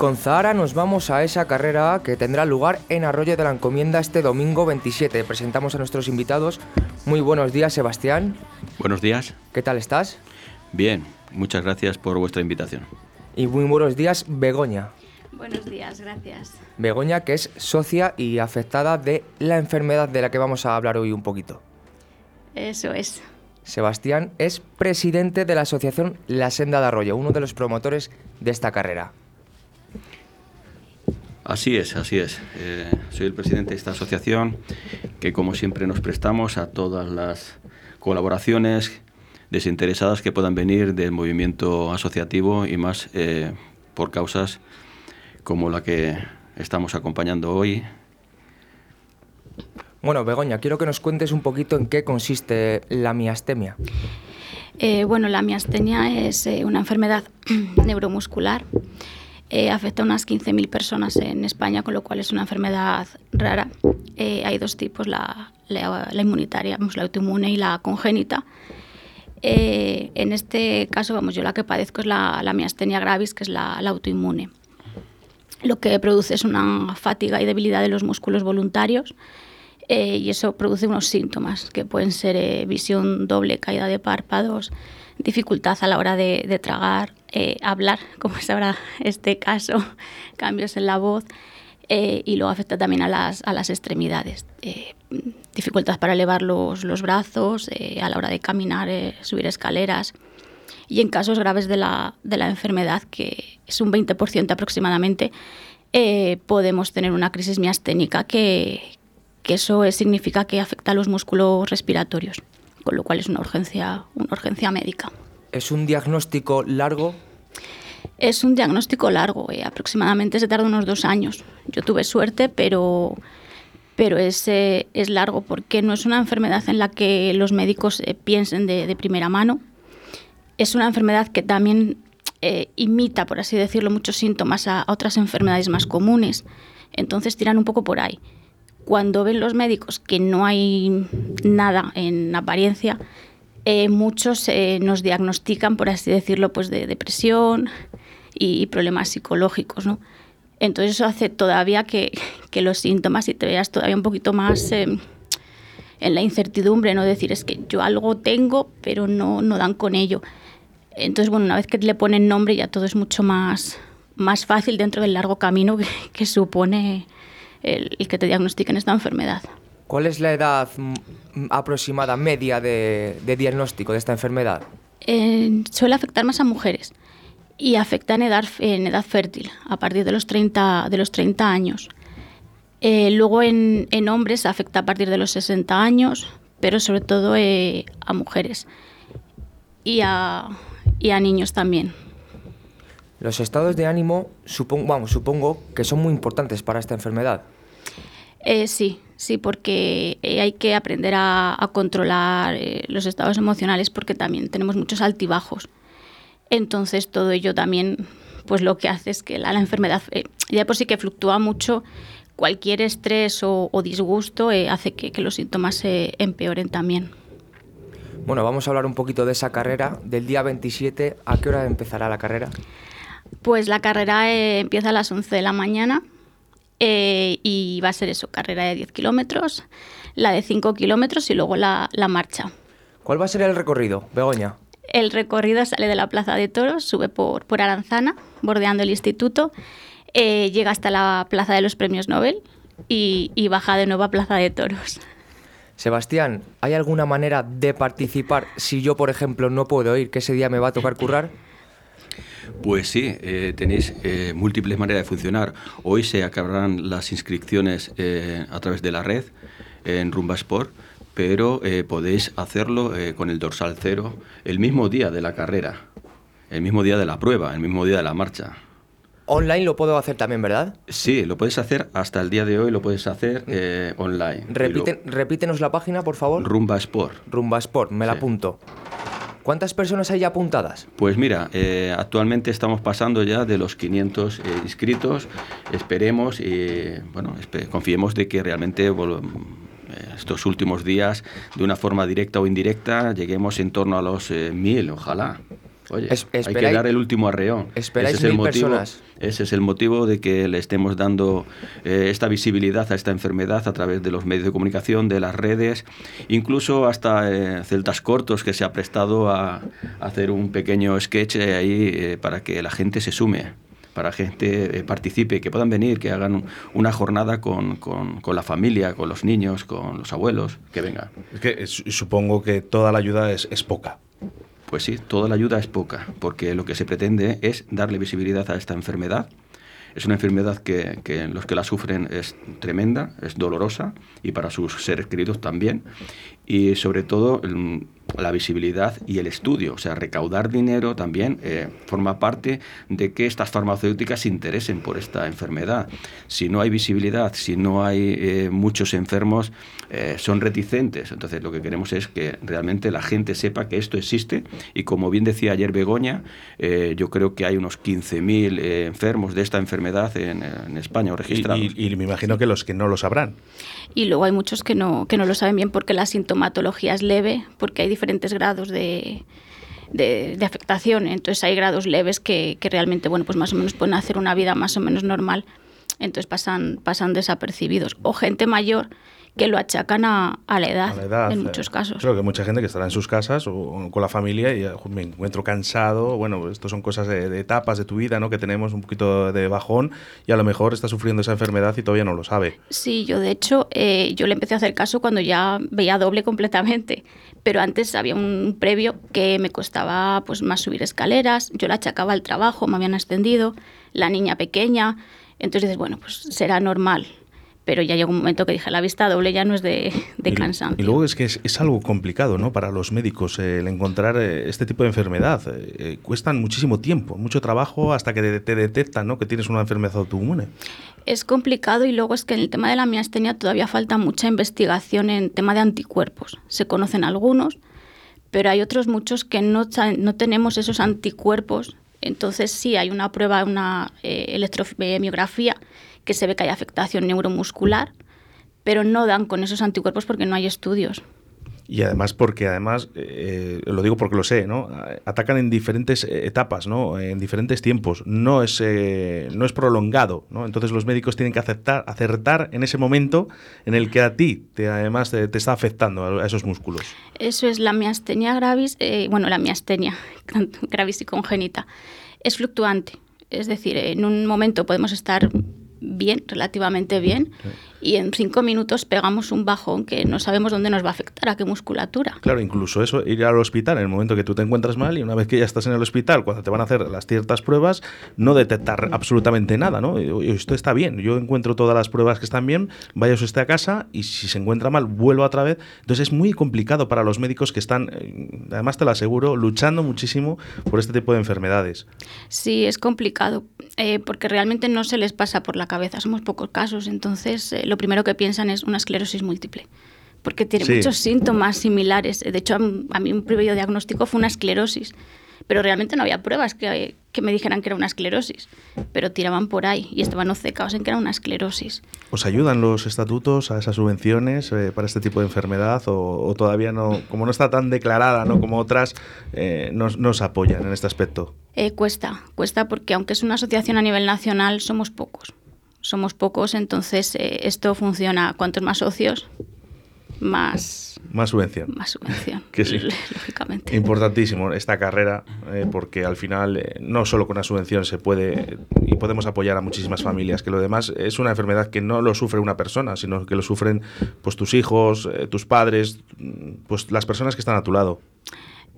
Con Zahara nos vamos a esa carrera que tendrá lugar en Arroyo de la Encomienda este domingo 27. Presentamos a nuestros invitados. Muy buenos días, Sebastián. Buenos días. ¿Qué tal estás? Bien, muchas gracias por vuestra invitación. Y muy buenos días, Begoña. Buenos días, gracias. Begoña, que es socia y afectada de la enfermedad de la que vamos a hablar hoy un poquito. Eso es. Sebastián es presidente de la asociación La Senda de Arroyo, uno de los promotores de esta carrera. Así es, así es. Eh, soy el presidente de esta asociación que como siempre nos prestamos a todas las colaboraciones desinteresadas que puedan venir del movimiento asociativo y más eh, por causas como la que estamos acompañando hoy. Bueno, Begoña, quiero que nos cuentes un poquito en qué consiste la miastemia. Eh, bueno, la miastenia es una enfermedad neuromuscular eh, afecta a unas 15.000 personas en España, con lo cual es una enfermedad rara. Eh, hay dos tipos, la, inmunitaria, la autoinmune y la congénita. Eh, en este caso, vamos, yo la que padezco es la, miastenia gravis, que es la, autoinmune. Lo que produce es una fatiga y debilidad de los músculos voluntarios y eso produce unos síntomas que pueden ser visión doble, caída de párpados, dificultad a la hora de, tragar, eh, hablar, como es ahora este caso, cambios en la voz, eh, y luego afecta también a las, a las extremidades. Eh, dificultad para elevar los, los brazos, a la hora de caminar, subir escaleras. Y en casos graves de la, de la enfermedad, que es un 20% aproximadamente, podemos tener una crisis miasténica que, que eso significa que afecta a los músculos respiratorios con lo cual es una urgencia, una urgencia médica. ¿Es un diagnóstico largo? Es un diagnóstico largo, eh, aproximadamente se tarda unos dos años. Yo tuve suerte, pero, pero es, eh, es largo porque no es una enfermedad en la que los médicos eh, piensen de, primera mano. Es una enfermedad que también imita, por así decirlo, muchos síntomas a otras enfermedades más comunes. Entonces tiran un poco por ahí cuando ven los médicos que no hay nada en apariencia, eh, muchos eh, nos diagnostican, por así decirlo, pues de depresión y, problemas psicológicos, ¿no? Entonces eso hace todavía que, los síntomas y te veas todavía un poquito más eh, en la incertidumbre, no decir es que yo algo tengo, pero no, no dan con ello. Entonces, bueno, una vez que le ponen nombre ya todo es mucho más, más fácil dentro del largo camino que supone el, que te diagnostiquen esta enfermedad. ¿Cuál es la edad mm, aproximada media de, diagnóstico de esta enfermedad? suele afectar más a mujeres y afecta en edad, en edad fértil, a partir de los 30, de los 30 años. Eh, luego en, hombres afecta a partir de los 60 años, pero sobre todo eh, a mujeres y a, y a niños también. Los estados de ánimo, supongo, vamos, supongo que son muy importantes para esta enfermedad. Eh, sí, sí, porque eh, hay que aprender a, controlar eh, los estados emocionales porque también tenemos muchos altibajos. Entonces todo ello también, pues lo que hace es que la, enfermedad, ya por sí que fluctúa mucho, cualquier estrés o, disgusto hace que, que, los síntomas se empeoren también. Bueno, vamos a hablar un poquito de esa carrera del día 27. ¿A qué hora empezará la carrera? Pues la carrera eh, empieza a las 11 de la mañana eh, y va a ser eso, carrera de 10 kilómetros, la de 5 kilómetros y luego la, marcha. ¿Cuál va a ser el recorrido, Begoña? El recorrido sale de la Plaza de Toros, sube por, por Aranzana, bordeando el instituto, eh, llega hasta la Plaza de los Premios Nobel y, y baja de nuevo a Plaza de Toros. Sebastián, ¿hay alguna manera de participar si yo, por ejemplo, no puedo ir, que ese día me va a tocar currar? Pues sí, eh, tenéis eh, múltiples maneras de funcionar. Hoy se acabarán las inscripciones eh, a través de la red en Rumba Sport, pero podéis hacerlo con el dorsal cero el mismo día de la carrera, el mismo día de la prueba, el mismo día de la marcha. Online lo puedo hacer también, ¿verdad? Sí, lo puedes hacer hasta el día de hoy, lo puedes hacer online. repítenos la página, por favor. Rumba Sport. Rumba Sport, me la apunto. ¿Cuántas personas hay ya apuntadas? Pues mira, eh, actualmente estamos pasando ya de los 500 eh, inscritos. Esperemos y bueno, confiemos de que realmente eh, estos últimos días, de una forma directa o indirecta, lleguemos en torno a los 1000, ojalá. Oye, hay que dar el último arreón. Esperáis ese es el motivo, personas. Ese es el motivo de que le estemos dando eh, esta visibilidad a esta enfermedad a través de los medios de comunicación, de las redes, incluso hasta eh, celtas cortos que se ha prestado a, hacer un pequeño sketch ahí eh, para que la gente se sume para que gente participe, que puedan venir, que hagan una jornada con, con, con, la familia, con los niños, con los abuelos, que vengan. Es que supongo que toda la ayuda es, es poca. Pues sí, toda la ayuda es poca, porque lo que se pretende es darle visibilidad a esta enfermedad. Es una enfermedad que, que los que la sufren es tremenda, es dolorosa y para sus seres queridos también. Y sobre todo la visibilidad y el estudio. O sea, recaudar dinero también eh, forma parte de que estas farmacéuticas se interesen por esta enfermedad. Si no hay visibilidad, si no hay eh, muchos enfermos, eh, son reticentes. Entonces, lo que queremos es que realmente la gente sepa que esto existe y como bien decía ayer Begoña, yo creo que hay unos 15.000 enfermos de esta enfermedad en, España registrados. Y, y, me imagino que los que no lo sabrán. Y luego hay muchos que no, que no lo saben bien porque la sintomatología es leve, porque hay diferentes grados de, de, afectación. Entonces hay grados leves que, que, realmente, bueno, pues más o menos pueden hacer una vida más o menos normal. Entonces pasan, pasan desapercibidos. O gente mayor que lo achacan a, a, la, edad, en muchos casos. Creo que mucha gente que estará en sus casas o, con la familia y me encuentro cansado. Bueno, esto son cosas de, etapas de tu vida, ¿no? Que tenemos un poquito de bajón y a lo mejor está sufriendo esa enfermedad y todavía no lo sabe. Sí, yo de hecho, eh, yo le empecé a hacer caso cuando ya veía doble completamente. Pero antes había un previo que me costaba pues más subir escaleras, yo la achacaba al trabajo, me habían extendido, la niña pequeña. Entonces dices, bueno, pues será normal pero ya llegó un momento que dije, la vista doble ya no es de, de cansancio. Y luego es que es, algo complicado ¿no? para los médicos el encontrar eh, este tipo de enfermedad. Eh, eh, cuestan muchísimo tiempo, mucho trabajo hasta que te, detectan ¿no? que tienes una enfermedad autoinmune. Es complicado y luego es que en el tema de la miastenia todavía falta mucha investigación en tema de anticuerpos. Se conocen algunos, pero hay otros muchos que no, no tenemos esos anticuerpos. Entonces sí, hay una prueba, una electromiografía que se ve que hay afectación neuromuscular, pero no dan con esos anticuerpos porque no hay estudios. Y además porque además, eh, lo digo porque lo sé, ¿no? Atacan en diferentes etapas, ¿no? En diferentes tiempos. No es, eh, no es prolongado, ¿no? Entonces los médicos tienen que aceptar, acertar en ese momento en el que a ti te, además te, está afectando a, esos músculos. Eso es la miastenia gravis, eh, bueno, la miastenia gravis y congénita. Es fluctuante. Es decir, en un momento podemos estar bien, relativamente bien, y en cinco minutos pegamos un bajón que no sabemos dónde nos va a afectar, a qué musculatura. Claro, incluso eso, ir al hospital en el momento que tú te encuentras mal y una vez que ya estás en el hospital, cuando te van a hacer las ciertas pruebas, no detectar absolutamente nada, ¿no? Esto está bien, yo encuentro todas las pruebas que están bien, vaya usted a casa y si se encuentra mal, vuelvo otra vez. Entonces es muy complicado para los médicos que están, eh, además te lo aseguro, luchando muchísimo por este tipo de enfermedades. Sí, es complicado, eh, porque realmente no se les pasa por la cabeza, somos pocos casos, entonces... Eh, lo primero que piensan es una esclerosis múltiple, porque tiene muchos síntomas similares. De hecho, a, mí un primer diagnóstico fue una esclerosis, pero realmente no había pruebas que, que, me dijeran que era una esclerosis, pero tiraban por ahí y estaban obcecados en que era una esclerosis. ¿Os ayudan los estatutos a esas subvenciones eh, para este tipo de enfermedad o, todavía no, como no está tan declarada ¿no? como otras, eh, no, nos apoyan en este aspecto? Eh, cuesta, cuesta porque aunque es una asociación a nivel nacional, somos pocos somos pocos, entonces eh, esto funciona. Cuantos más socios, más... Más subvención. Más subvención, que sí. lógicamente. Importantísimo esta carrera, eh, porque al final eh, no solo con una subvención se puede y podemos apoyar a muchísimas familias, que lo demás es una enfermedad que no lo sufre una persona, sino que lo sufren pues tus hijos, tus padres, pues las personas que están a tu lado.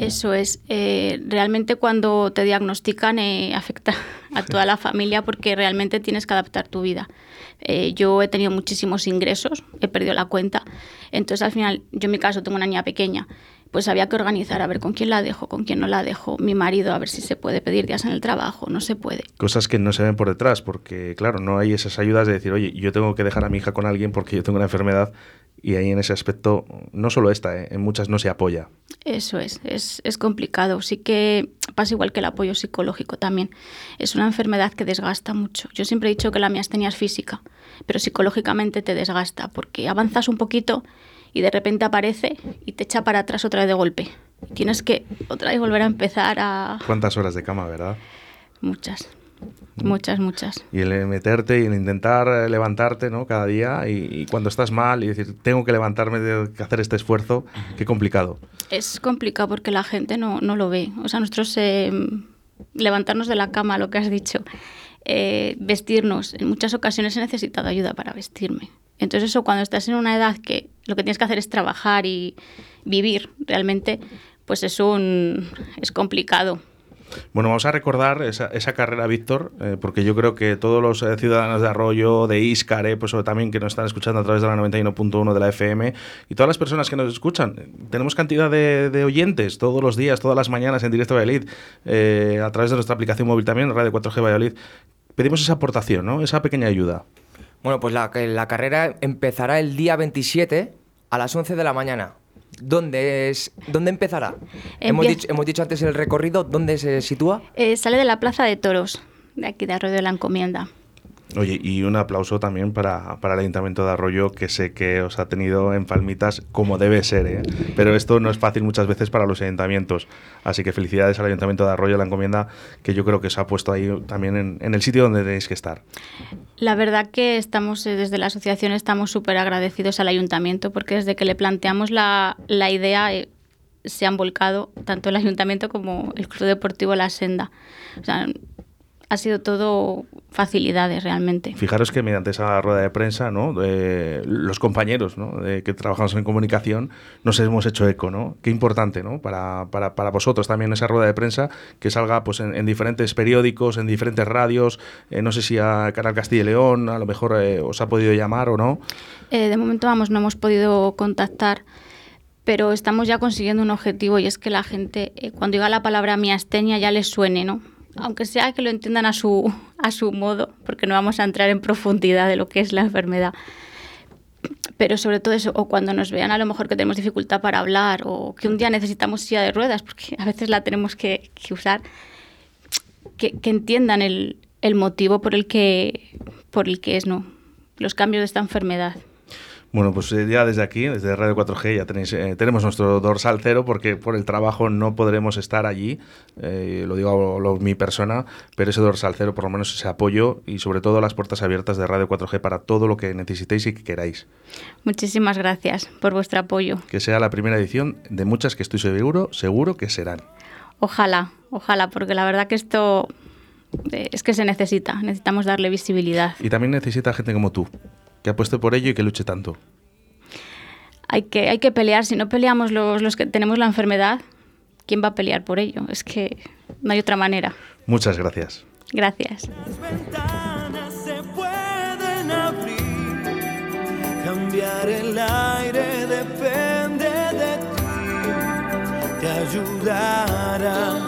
Eso es. Eh, realmente cuando te diagnostican eh, afecta a toda la familia porque realmente tienes que adaptar tu vida. Eh, yo he tenido muchísimos ingresos, he perdido la cuenta. Entonces al final, yo en mi caso tengo una niña pequeña, pues había que organizar a ver con quién la dejo, con quién no la dejo. Mi marido, a ver si se puede pedir días en el trabajo, no se puede. Cosas que no se ven por detrás porque, claro, no hay esas ayudas de decir, oye, yo tengo que dejar a mi hija con alguien porque yo tengo una enfermedad y ahí en ese aspecto, no solo esta, ¿eh? en muchas no se apoya. Eso es, es, es, complicado. Sí que pasa igual que el apoyo psicológico también. Es una enfermedad que desgasta mucho. Yo siempre he dicho que la miastenia es física, pero psicológicamente te desgasta porque avanzas un poquito y de repente aparece y te echa para atrás otra vez de golpe. Tienes que otra vez volver a empezar a... ¿Cuántas horas de cama, verdad? Muchas. Muchas, muchas. Y el meterte y el intentar eh, levantarte, ¿no? Cada día y, y cuando estás mal y decir, tengo que levantarme, tengo que hacer este esfuerzo, qué complicado. Es complicado porque la gente no, no lo ve. O sea, nosotros eh, levantarnos de la cama, lo que has dicho, eh, vestirnos, en muchas ocasiones he necesitado ayuda para vestirme. Entonces eso cuando estás en una edad que lo que tienes que hacer es trabajar y vivir realmente, pues es un es complicado. Bueno, vamos a recordar esa, esa carrera, Víctor, eh, porque yo creo que todos los eh, ciudadanos de Arroyo, de Íscar, eh, pues también que nos están escuchando a través de la 91.1 de la FM, y todas las personas que nos escuchan, tenemos cantidad de, de oyentes todos los días, todas las mañanas en directo Valladolid, eh, a través de nuestra aplicación móvil también, Radio 4G Valladolid. Pedimos esa aportación, ¿no? Esa pequeña ayuda. Bueno, pues la, la carrera empezará el día 27 a las 11 de la mañana. ¿Dónde, es, ¿Dónde empezará? Hemos dicho, hemos dicho antes el recorrido, ¿dónde se sitúa? Eh, sale de la Plaza de Toros, de aquí de Arroyo de la Encomienda. Oye, y un aplauso también para, para el Ayuntamiento de Arroyo, que sé que os ha tenido en palmitas como debe ser, ¿eh? pero esto no es fácil muchas veces para los ayuntamientos. Así que felicidades al Ayuntamiento de Arroyo, la encomienda, que yo creo que os ha puesto ahí también en, en el sitio donde tenéis que estar. La verdad que estamos, eh, desde la asociación, estamos súper agradecidos al ayuntamiento porque desde que le planteamos la, la idea eh, se han volcado tanto el ayuntamiento como el Club Deportivo La Senda. O sea, ha sido todo facilidades realmente. Fijaros que mediante esa rueda de prensa, ¿no? Los compañeros ¿no? de que trabajamos en comunicación nos hemos hecho eco, ¿no? Qué importante, ¿no? Para, para, para vosotros también esa rueda de prensa que salga pues, en, en diferentes periódicos, en diferentes radios, eh, no sé si a Canal Castilla y León a lo mejor eh, os ha podido llamar o no. Eh, de momento, vamos, no hemos podido contactar, pero estamos ya consiguiendo un objetivo y es que la gente, eh, cuando diga la palabra miastenia, ya les suene, ¿no? Aunque sea que lo entiendan a su, a su modo, porque no vamos a entrar en profundidad de lo que es la enfermedad. Pero sobre todo eso, o cuando nos vean a lo mejor que tenemos dificultad para hablar, o que un día necesitamos silla de ruedas, porque a veces la tenemos que, usar, que, que entiendan el, el motivo por el que, por el que es, ¿no? Los cambios de esta enfermedad. Bueno, pues eh, ya desde aquí, desde Radio 4G, ya tenéis, eh, tenemos nuestro dorsal cero porque por el trabajo no podremos estar allí, eh, lo digo a lo- mi persona, pero ese dorsal cero, por lo menos ese apoyo y sobre todo las puertas abiertas de Radio 4G para todo lo que necesitéis y que queráis. Muchísimas gracias por vuestro apoyo. Que sea la primera edición de muchas que estoy seguro, seguro que serán. Ojalá, ojalá, porque la verdad que esto es que se necesita, necesitamos darle visibilidad. Y también necesita gente como tú, que apueste por ello y que luche tanto. Hay que, hay que pelear, si no peleamos los, los que tenemos la enfermedad, ¿quién va a pelear por ello? Es que no hay otra manera. Muchas gracias. Gracias. Las ventanas se pueden abrir, cambiar el aire depende de ti, te ayudará,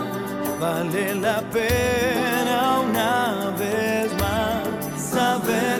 vale la pena